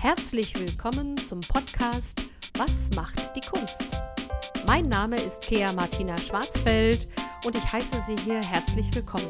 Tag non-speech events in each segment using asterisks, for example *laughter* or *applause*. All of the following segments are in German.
Herzlich willkommen zum Podcast Was macht die Kunst? Mein Name ist Kea Martina Schwarzfeld und ich heiße Sie hier herzlich willkommen.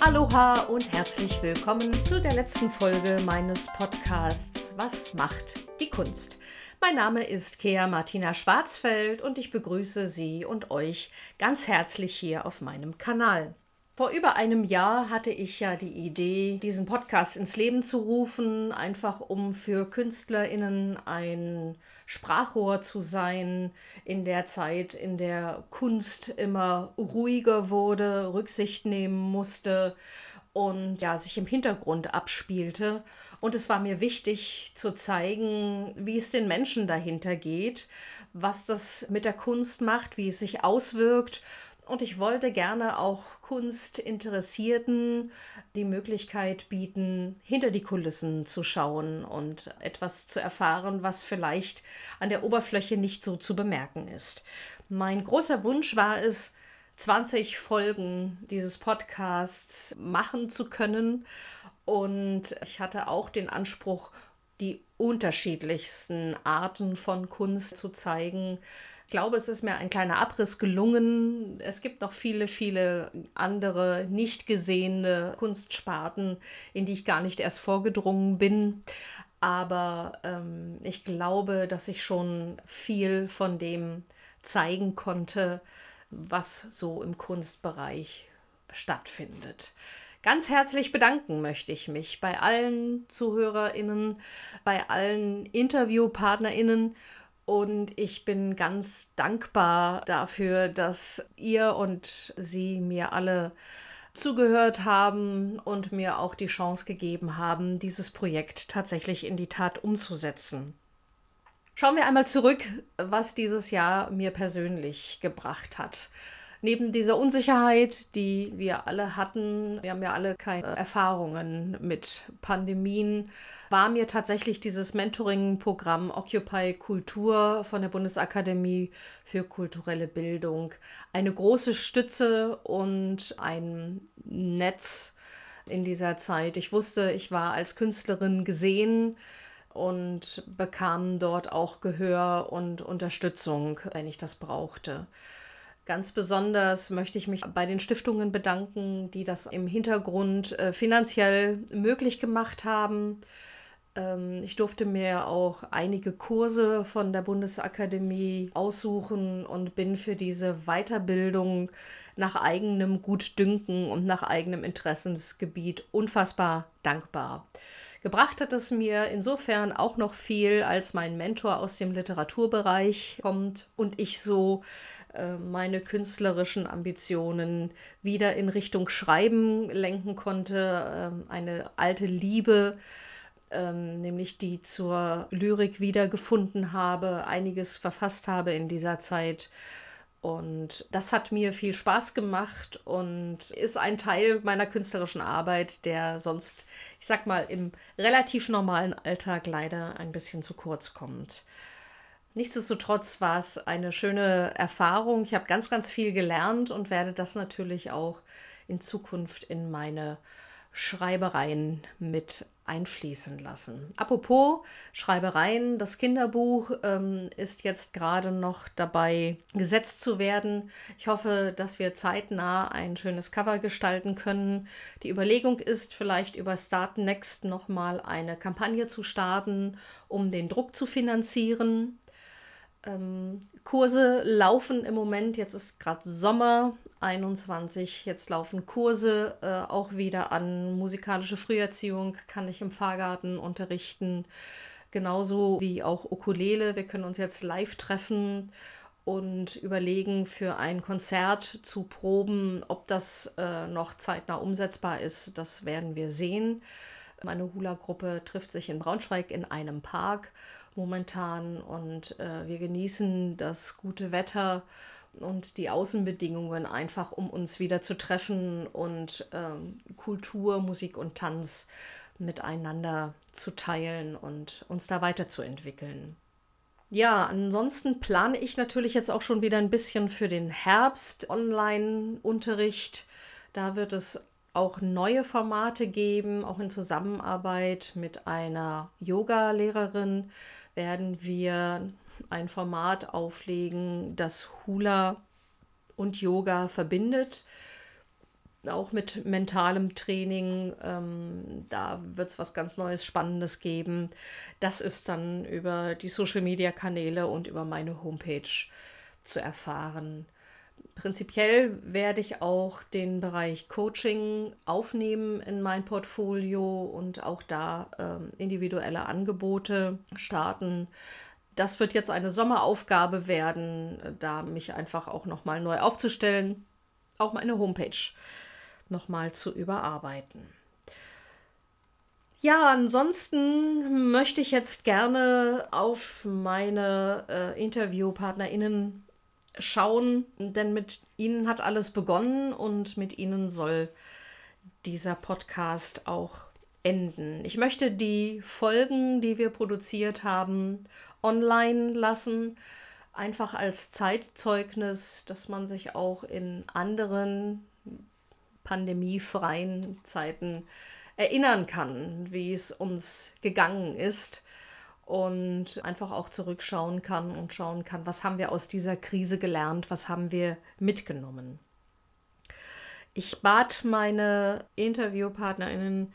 Aloha und herzlich willkommen zu der letzten Folge meines Podcasts Was macht die Kunst? Mein Name ist Kea Martina Schwarzfeld und ich begrüße Sie und euch ganz herzlich hier auf meinem Kanal. Vor über einem Jahr hatte ich ja die Idee, diesen Podcast ins Leben zu rufen, einfach um für Künstlerinnen ein Sprachrohr zu sein in der Zeit, in der Kunst immer ruhiger wurde, Rücksicht nehmen musste und ja, sich im Hintergrund abspielte. Und es war mir wichtig zu zeigen, wie es den Menschen dahinter geht, was das mit der Kunst macht, wie es sich auswirkt und ich wollte gerne auch Kunstinteressierten die Möglichkeit bieten, hinter die Kulissen zu schauen und etwas zu erfahren, was vielleicht an der Oberfläche nicht so zu bemerken ist. Mein großer Wunsch war es, 20 Folgen dieses Podcasts machen zu können. Und ich hatte auch den Anspruch, die unterschiedlichsten Arten von Kunst zu zeigen, glaube, es ist mir ein kleiner Abriss gelungen. Es gibt noch viele, viele andere nicht gesehene Kunstsparten, in die ich gar nicht erst vorgedrungen bin. Aber ähm, ich glaube, dass ich schon viel von dem zeigen konnte, was so im Kunstbereich stattfindet. Ganz herzlich bedanken möchte ich mich bei allen Zuhörerinnen, bei allen Interviewpartnerinnen und ich bin ganz dankbar dafür, dass ihr und sie mir alle zugehört haben und mir auch die Chance gegeben haben, dieses Projekt tatsächlich in die Tat umzusetzen. Schauen wir einmal zurück, was dieses Jahr mir persönlich gebracht hat neben dieser Unsicherheit, die wir alle hatten, wir haben ja alle keine Erfahrungen mit Pandemien, war mir tatsächlich dieses Mentoring-Programm Occupy Kultur von der Bundesakademie für kulturelle Bildung eine große Stütze und ein Netz in dieser Zeit. Ich wusste, ich war als Künstlerin gesehen und bekam dort auch Gehör und Unterstützung, wenn ich das brauchte. Ganz besonders möchte ich mich bei den Stiftungen bedanken, die das im Hintergrund äh, finanziell möglich gemacht haben. Ähm, ich durfte mir auch einige Kurse von der Bundesakademie aussuchen und bin für diese Weiterbildung nach eigenem Gutdünken und nach eigenem Interessensgebiet unfassbar dankbar. Gebracht hat es mir insofern auch noch viel, als mein Mentor aus dem Literaturbereich kommt und ich so äh, meine künstlerischen Ambitionen wieder in Richtung Schreiben lenken konnte. Ähm, eine alte Liebe, ähm, nämlich die zur Lyrik wiedergefunden habe, einiges verfasst habe in dieser Zeit und das hat mir viel Spaß gemacht und ist ein Teil meiner künstlerischen Arbeit, der sonst, ich sag mal, im relativ normalen Alltag leider ein bisschen zu kurz kommt. Nichtsdestotrotz war es eine schöne Erfahrung. Ich habe ganz, ganz viel gelernt und werde das natürlich auch in Zukunft in meine Schreibereien mit einfließen lassen. Apropos Schreibereien, das Kinderbuch ähm, ist jetzt gerade noch dabei gesetzt zu werden. Ich hoffe, dass wir zeitnah ein schönes Cover gestalten können. Die Überlegung ist vielleicht über Start Next nochmal eine Kampagne zu starten, um den Druck zu finanzieren. Ähm, Kurse laufen im Moment, jetzt ist gerade Sommer 21, jetzt laufen Kurse äh, auch wieder an. Musikalische Früherziehung kann ich im Fahrgarten unterrichten, genauso wie auch Ukulele. Wir können uns jetzt live treffen und überlegen, für ein Konzert zu proben, ob das äh, noch zeitnah umsetzbar ist. Das werden wir sehen. Meine Hula-Gruppe trifft sich in Braunschweig in einem Park momentan und äh, wir genießen das gute Wetter und die Außenbedingungen einfach, um uns wieder zu treffen und ähm, Kultur, Musik und Tanz miteinander zu teilen und uns da weiterzuentwickeln. Ja, ansonsten plane ich natürlich jetzt auch schon wieder ein bisschen für den Herbst Online-Unterricht. Da wird es auch neue Formate geben, auch in Zusammenarbeit mit einer Yoga-Lehrerin werden wir ein Format auflegen, das Hula und Yoga verbindet auch mit mentalem Training. Ähm, da wird es was ganz Neues, Spannendes geben. Das ist dann über die Social-Media-Kanäle und über meine Homepage zu erfahren. Prinzipiell werde ich auch den Bereich Coaching aufnehmen in mein Portfolio und auch da ähm, individuelle Angebote starten. Das wird jetzt eine Sommeraufgabe werden, da mich einfach auch nochmal neu aufzustellen. Auch meine Homepage nochmal zu überarbeiten. Ja, ansonsten möchte ich jetzt gerne auf meine äh, InterviewpartnerInnen schauen, denn mit ihnen hat alles begonnen und mit ihnen soll dieser Podcast auch enden. Ich möchte die Folgen, die wir produziert haben, online lassen, einfach als Zeitzeugnis, dass man sich auch in anderen pandemiefreien Zeiten erinnern kann, wie es uns gegangen ist und einfach auch zurückschauen kann und schauen kann, was haben wir aus dieser Krise gelernt, was haben wir mitgenommen. Ich bat meine Interviewpartnerinnen,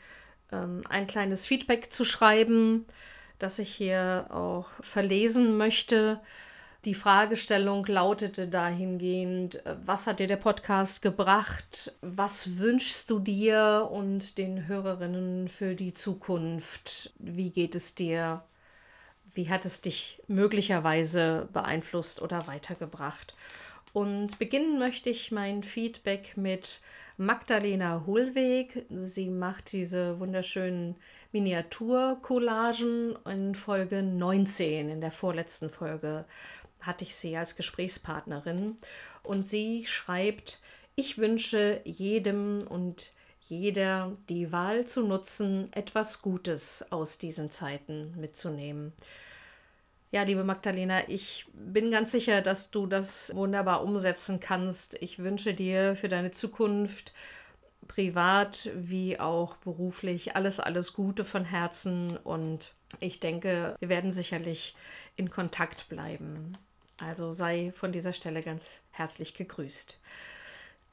ähm, ein kleines Feedback zu schreiben, das ich hier auch verlesen möchte. Die Fragestellung lautete dahingehend, äh, was hat dir der Podcast gebracht? Was wünschst du dir und den Hörerinnen für die Zukunft? Wie geht es dir? Wie hat es dich möglicherweise beeinflusst oder weitergebracht? Und beginnen möchte ich mein Feedback mit Magdalena Hohlweg. Sie macht diese wunderschönen Miniaturcollagen in Folge 19, in der vorletzten Folge hatte ich sie als Gesprächspartnerin und sie schreibt, ich wünsche jedem und jeder die Wahl zu nutzen, etwas Gutes aus diesen Zeiten mitzunehmen. Ja, liebe Magdalena, ich bin ganz sicher, dass du das wunderbar umsetzen kannst. Ich wünsche dir für deine Zukunft, privat wie auch beruflich, alles, alles Gute von Herzen und ich denke, wir werden sicherlich in Kontakt bleiben. Also sei von dieser Stelle ganz herzlich gegrüßt.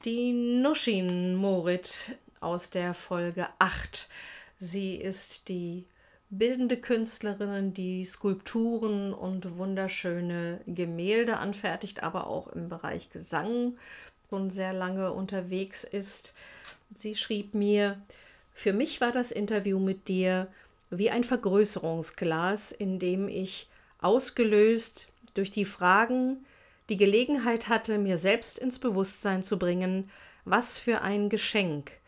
Die Nushin Morit aus der Folge 8. Sie ist die bildende Künstlerin, die Skulpturen und wunderschöne Gemälde anfertigt, aber auch im Bereich Gesang schon sehr lange unterwegs ist. Sie schrieb mir, für mich war das Interview mit dir wie ein Vergrößerungsglas, in dem ich ausgelöst durch die Fragen die Gelegenheit hatte, mir selbst ins Bewusstsein zu bringen, was für ein Geschenk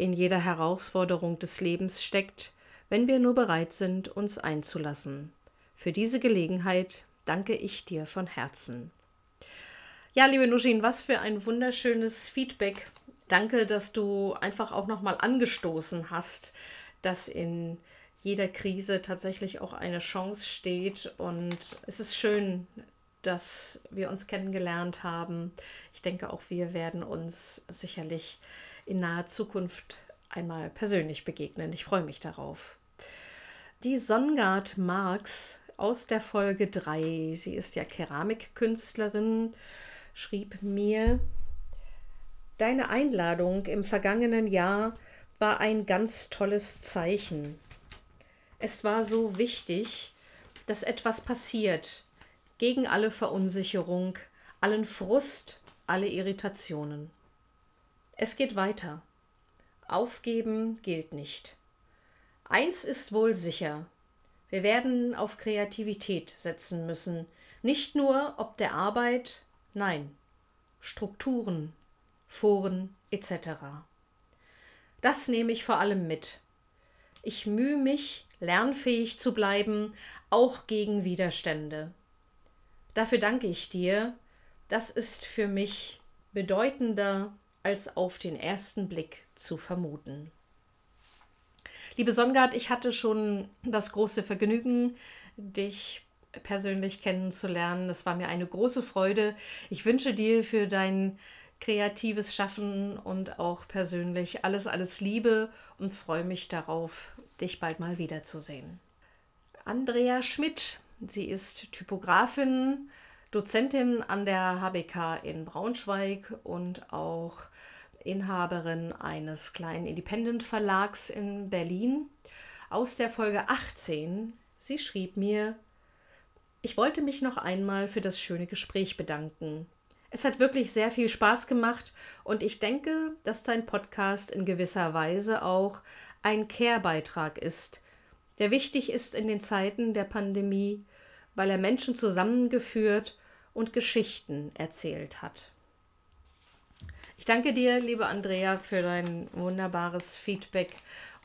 in jeder Herausforderung des Lebens steckt, wenn wir nur bereit sind, uns einzulassen. Für diese Gelegenheit danke ich dir von Herzen. Ja, liebe Nushin, was für ein wunderschönes Feedback. Danke, dass du einfach auch nochmal angestoßen hast, dass in jeder Krise tatsächlich auch eine Chance steht. Und es ist schön, dass wir uns kennengelernt haben. Ich denke, auch wir werden uns sicherlich in naher Zukunft einmal persönlich begegnen. Ich freue mich darauf. Die Songard Marx aus der Folge 3, sie ist ja Keramikkünstlerin, schrieb mir, Deine Einladung im vergangenen Jahr war ein ganz tolles Zeichen. Es war so wichtig, dass etwas passiert gegen alle Verunsicherung, allen Frust, alle Irritationen. Es geht weiter. Aufgeben gilt nicht. Eins ist wohl sicher. Wir werden auf Kreativität setzen müssen, nicht nur ob der Arbeit, nein, Strukturen, Foren etc. Das nehme ich vor allem mit. Ich mühe mich, lernfähig zu bleiben, auch gegen Widerstände. Dafür danke ich dir. Das ist für mich bedeutender als auf den ersten Blick zu vermuten. Liebe Songard, ich hatte schon das große Vergnügen, dich persönlich kennenzulernen. Es war mir eine große Freude. Ich wünsche dir für dein kreatives Schaffen und auch persönlich alles, alles Liebe und freue mich darauf, dich bald mal wiederzusehen. Andrea Schmidt, sie ist Typografin, Dozentin an der HBK in Braunschweig und auch Inhaberin eines kleinen Independent Verlags in Berlin. Aus der Folge 18, sie schrieb mir, ich wollte mich noch einmal für das schöne Gespräch bedanken. Es hat wirklich sehr viel Spaß gemacht und ich denke, dass dein Podcast in gewisser Weise auch ein Care-Beitrag ist, der wichtig ist in den Zeiten der Pandemie, weil er Menschen zusammengeführt und Geschichten erzählt hat. Ich danke dir, liebe Andrea, für dein wunderbares Feedback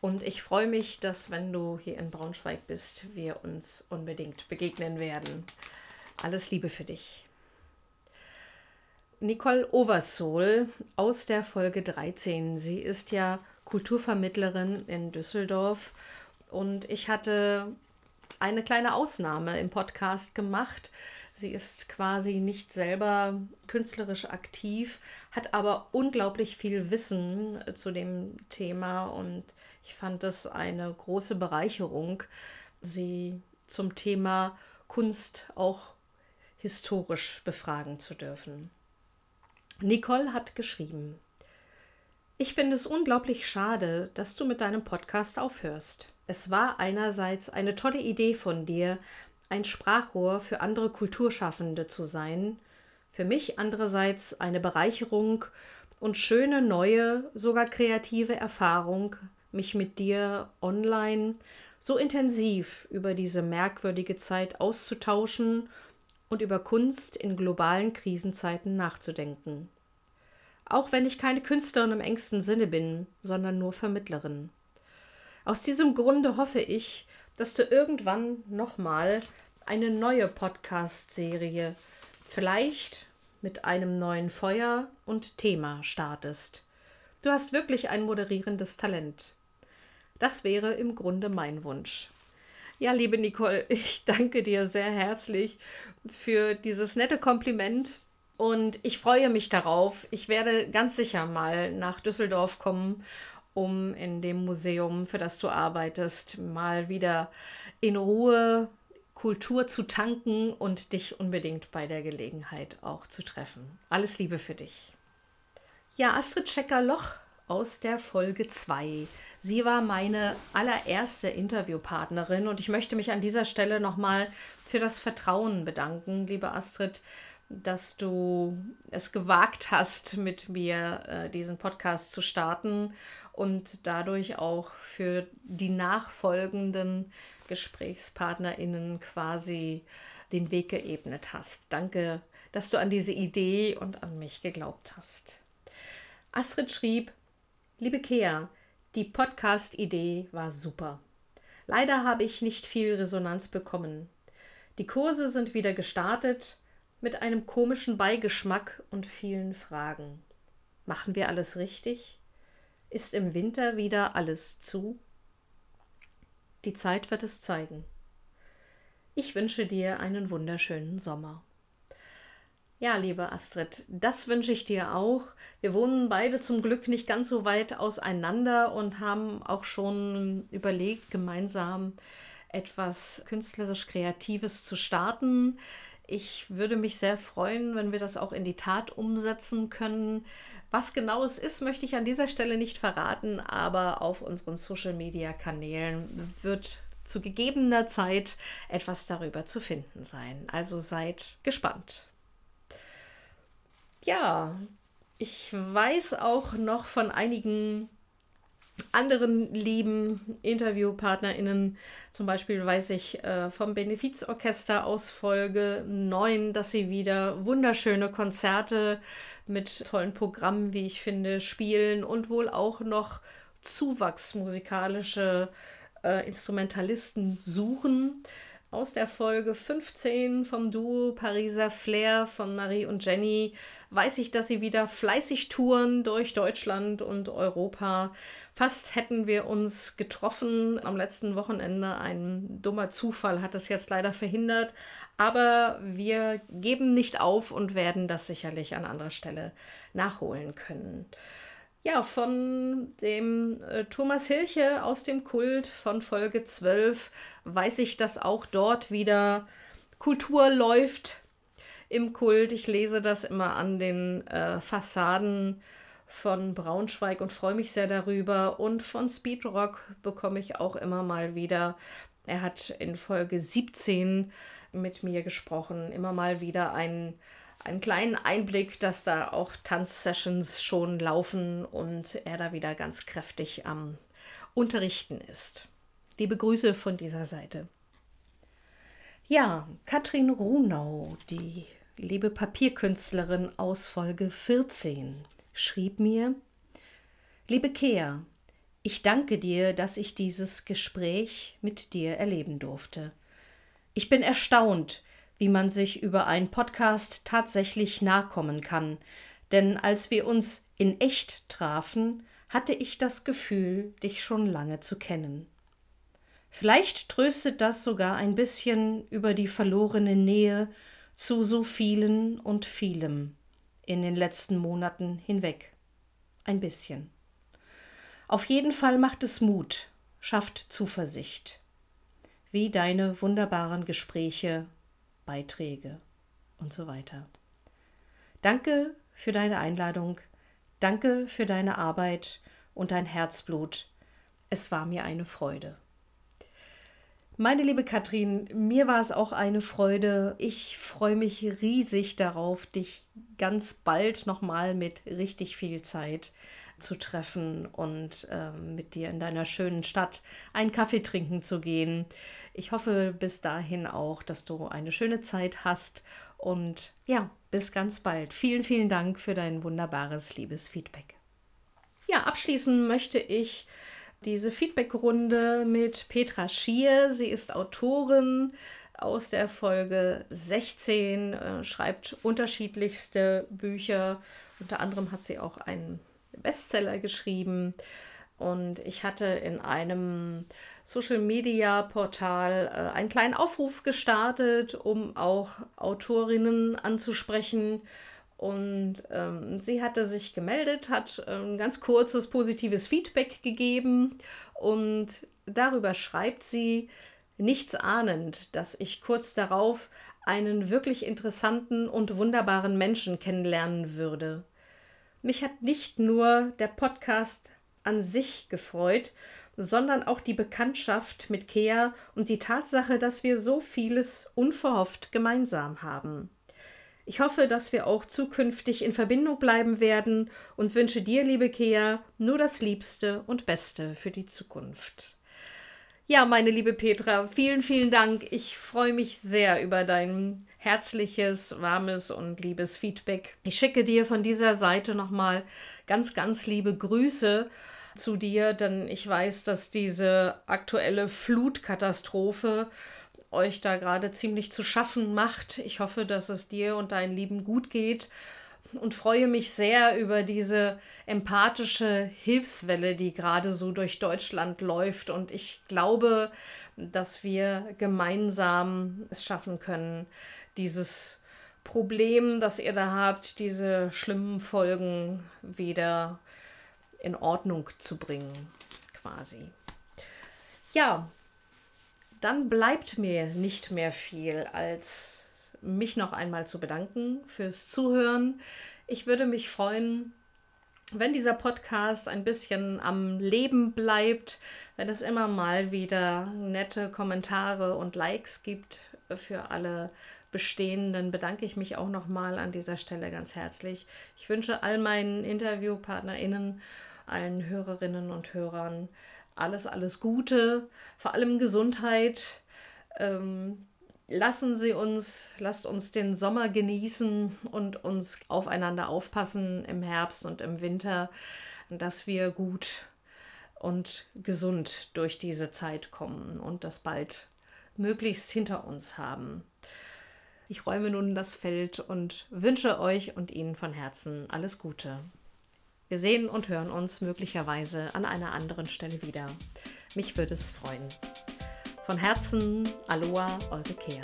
und ich freue mich, dass wenn du hier in Braunschweig bist, wir uns unbedingt begegnen werden. Alles Liebe für dich. Nicole Oversoul aus der Folge 13. Sie ist ja Kulturvermittlerin in Düsseldorf und ich hatte eine kleine Ausnahme im Podcast gemacht. Sie ist quasi nicht selber künstlerisch aktiv, hat aber unglaublich viel Wissen zu dem Thema und ich fand es eine große Bereicherung, sie zum Thema Kunst auch historisch befragen zu dürfen. Nicole hat geschrieben, ich finde es unglaublich schade, dass du mit deinem Podcast aufhörst. Es war einerseits eine tolle Idee von dir, ein Sprachrohr für andere Kulturschaffende zu sein, für mich andererseits eine Bereicherung und schöne neue, sogar kreative Erfahrung, mich mit dir online so intensiv über diese merkwürdige Zeit auszutauschen und über Kunst in globalen Krisenzeiten nachzudenken. Auch wenn ich keine Künstlerin im engsten Sinne bin, sondern nur Vermittlerin. Aus diesem Grunde hoffe ich, dass du irgendwann nochmal eine neue Podcast-Serie, vielleicht mit einem neuen Feuer und Thema startest. Du hast wirklich ein moderierendes Talent. Das wäre im Grunde mein Wunsch. Ja, liebe Nicole, *laughs* ich danke dir sehr herzlich für dieses nette Kompliment und ich freue mich darauf. Ich werde ganz sicher mal nach Düsseldorf kommen, um in dem Museum, für das du arbeitest, mal wieder in Ruhe Kultur zu tanken und dich unbedingt bei der Gelegenheit auch zu treffen. Alles Liebe für dich. Ja, Astrid Schecker-Loch aus der Folge 2. Sie war meine allererste Interviewpartnerin und ich möchte mich an dieser Stelle nochmal für das Vertrauen bedanken, liebe Astrid, dass du es gewagt hast, mit mir äh, diesen Podcast zu starten und dadurch auch für die nachfolgenden GesprächspartnerInnen quasi den Weg geebnet hast. Danke, dass du an diese Idee und an mich geglaubt hast. Astrid schrieb, Liebe Kea, die Podcast-Idee war super. Leider habe ich nicht viel Resonanz bekommen. Die Kurse sind wieder gestartet mit einem komischen Beigeschmack und vielen Fragen. Machen wir alles richtig? Ist im Winter wieder alles zu? Die Zeit wird es zeigen. Ich wünsche dir einen wunderschönen Sommer. Ja, liebe Astrid, das wünsche ich dir auch. Wir wohnen beide zum Glück nicht ganz so weit auseinander und haben auch schon überlegt, gemeinsam etwas künstlerisch Kreatives zu starten. Ich würde mich sehr freuen, wenn wir das auch in die Tat umsetzen können. Was genau es ist, möchte ich an dieser Stelle nicht verraten, aber auf unseren Social-Media-Kanälen wird zu gegebener Zeit etwas darüber zu finden sein. Also seid gespannt. Ja, ich weiß auch noch von einigen anderen lieben InterviewpartnerInnen, zum Beispiel weiß ich äh, vom Benefizorchester aus Folge 9, dass sie wieder wunderschöne Konzerte mit tollen Programmen, wie ich finde, spielen und wohl auch noch zuwachsmusikalische äh, Instrumentalisten suchen. Aus der Folge 15 vom Duo Pariser Flair von Marie und Jenny weiß ich, dass sie wieder fleißig touren durch Deutschland und Europa. Fast hätten wir uns getroffen am letzten Wochenende. Ein dummer Zufall hat es jetzt leider verhindert. Aber wir geben nicht auf und werden das sicherlich an anderer Stelle nachholen können ja, von dem äh, Thomas Hilche aus dem Kult von Folge 12 weiß ich, dass auch dort wieder Kultur läuft im Kult. Ich lese das immer an den äh, Fassaden von Braunschweig und freue mich sehr darüber. Und von Speedrock bekomme ich auch immer mal wieder. Er hat in Folge 17 mit mir gesprochen, immer mal wieder ein einen kleinen Einblick, dass da auch Tanzsessions schon laufen und er da wieder ganz kräftig am Unterrichten ist. Liebe Grüße von dieser Seite. Ja, Katrin Runau, die liebe Papierkünstlerin aus Folge 14, schrieb mir: Liebe Kea, ich danke dir, dass ich dieses Gespräch mit dir erleben durfte. Ich bin erstaunt, wie man sich über einen Podcast tatsächlich nachkommen kann. Denn als wir uns in echt trafen, hatte ich das Gefühl, dich schon lange zu kennen. Vielleicht tröstet das sogar ein bisschen über die verlorene Nähe zu so vielen und vielem in den letzten Monaten hinweg. Ein bisschen. Auf jeden Fall macht es Mut, schafft Zuversicht. Wie deine wunderbaren Gespräche Beiträge und so weiter. Danke für deine Einladung, danke für deine Arbeit und dein Herzblut. Es war mir eine Freude. Meine liebe Katrin, mir war es auch eine Freude. Ich freue mich riesig darauf, dich ganz bald nochmal mit richtig viel Zeit zu treffen und äh, mit dir in deiner schönen Stadt einen Kaffee trinken zu gehen. Ich hoffe bis dahin auch, dass du eine schöne Zeit hast und ja, bis ganz bald. Vielen, vielen Dank für dein wunderbares Liebesfeedback. Ja, abschließen möchte ich diese Feedbackrunde mit Petra Schier. Sie ist Autorin aus der Folge 16, äh, schreibt unterschiedlichste Bücher. Unter anderem hat sie auch einen Bestseller geschrieben. Und ich hatte in einem Social-Media-Portal äh, einen kleinen Aufruf gestartet, um auch Autorinnen anzusprechen. Und ähm, sie hatte sich gemeldet, hat ein ähm, ganz kurzes positives Feedback gegeben und darüber schreibt sie, nichts ahnend, dass ich kurz darauf einen wirklich interessanten und wunderbaren Menschen kennenlernen würde. Mich hat nicht nur der Podcast an sich gefreut, sondern auch die Bekanntschaft mit Kea und die Tatsache, dass wir so vieles unverhofft gemeinsam haben. Ich hoffe, dass wir auch zukünftig in Verbindung bleiben werden und wünsche dir, liebe Kea, nur das Liebste und Beste für die Zukunft. Ja, meine liebe Petra, vielen, vielen Dank. Ich freue mich sehr über dein herzliches, warmes und liebes Feedback. Ich schicke dir von dieser Seite nochmal ganz, ganz liebe Grüße zu dir, denn ich weiß, dass diese aktuelle Flutkatastrophe euch da gerade ziemlich zu schaffen macht. Ich hoffe, dass es dir und deinen Lieben gut geht und freue mich sehr über diese empathische Hilfswelle, die gerade so durch Deutschland läuft. Und ich glaube, dass wir gemeinsam es schaffen können, dieses Problem, das ihr da habt, diese schlimmen Folgen wieder in Ordnung zu bringen, quasi. Ja, dann bleibt mir nicht mehr viel als mich noch einmal zu bedanken fürs Zuhören. Ich würde mich freuen, wenn dieser Podcast ein bisschen am Leben bleibt, wenn es immer mal wieder nette Kommentare und Likes gibt für alle Bestehenden, bedanke ich mich auch nochmal an dieser Stelle ganz herzlich. Ich wünsche all meinen InterviewpartnerInnen, allen Hörerinnen und Hörern alles, alles Gute, vor allem Gesundheit. Ähm, lassen Sie uns, lasst uns den Sommer genießen und uns aufeinander aufpassen im Herbst und im Winter, dass wir gut und gesund durch diese Zeit kommen und dass bald möglichst hinter uns haben. Ich räume nun das Feld und wünsche euch und Ihnen von Herzen alles Gute. Wir sehen und hören uns möglicherweise an einer anderen Stelle wieder. Mich würde es freuen. Von Herzen, Aloha, eure Kea.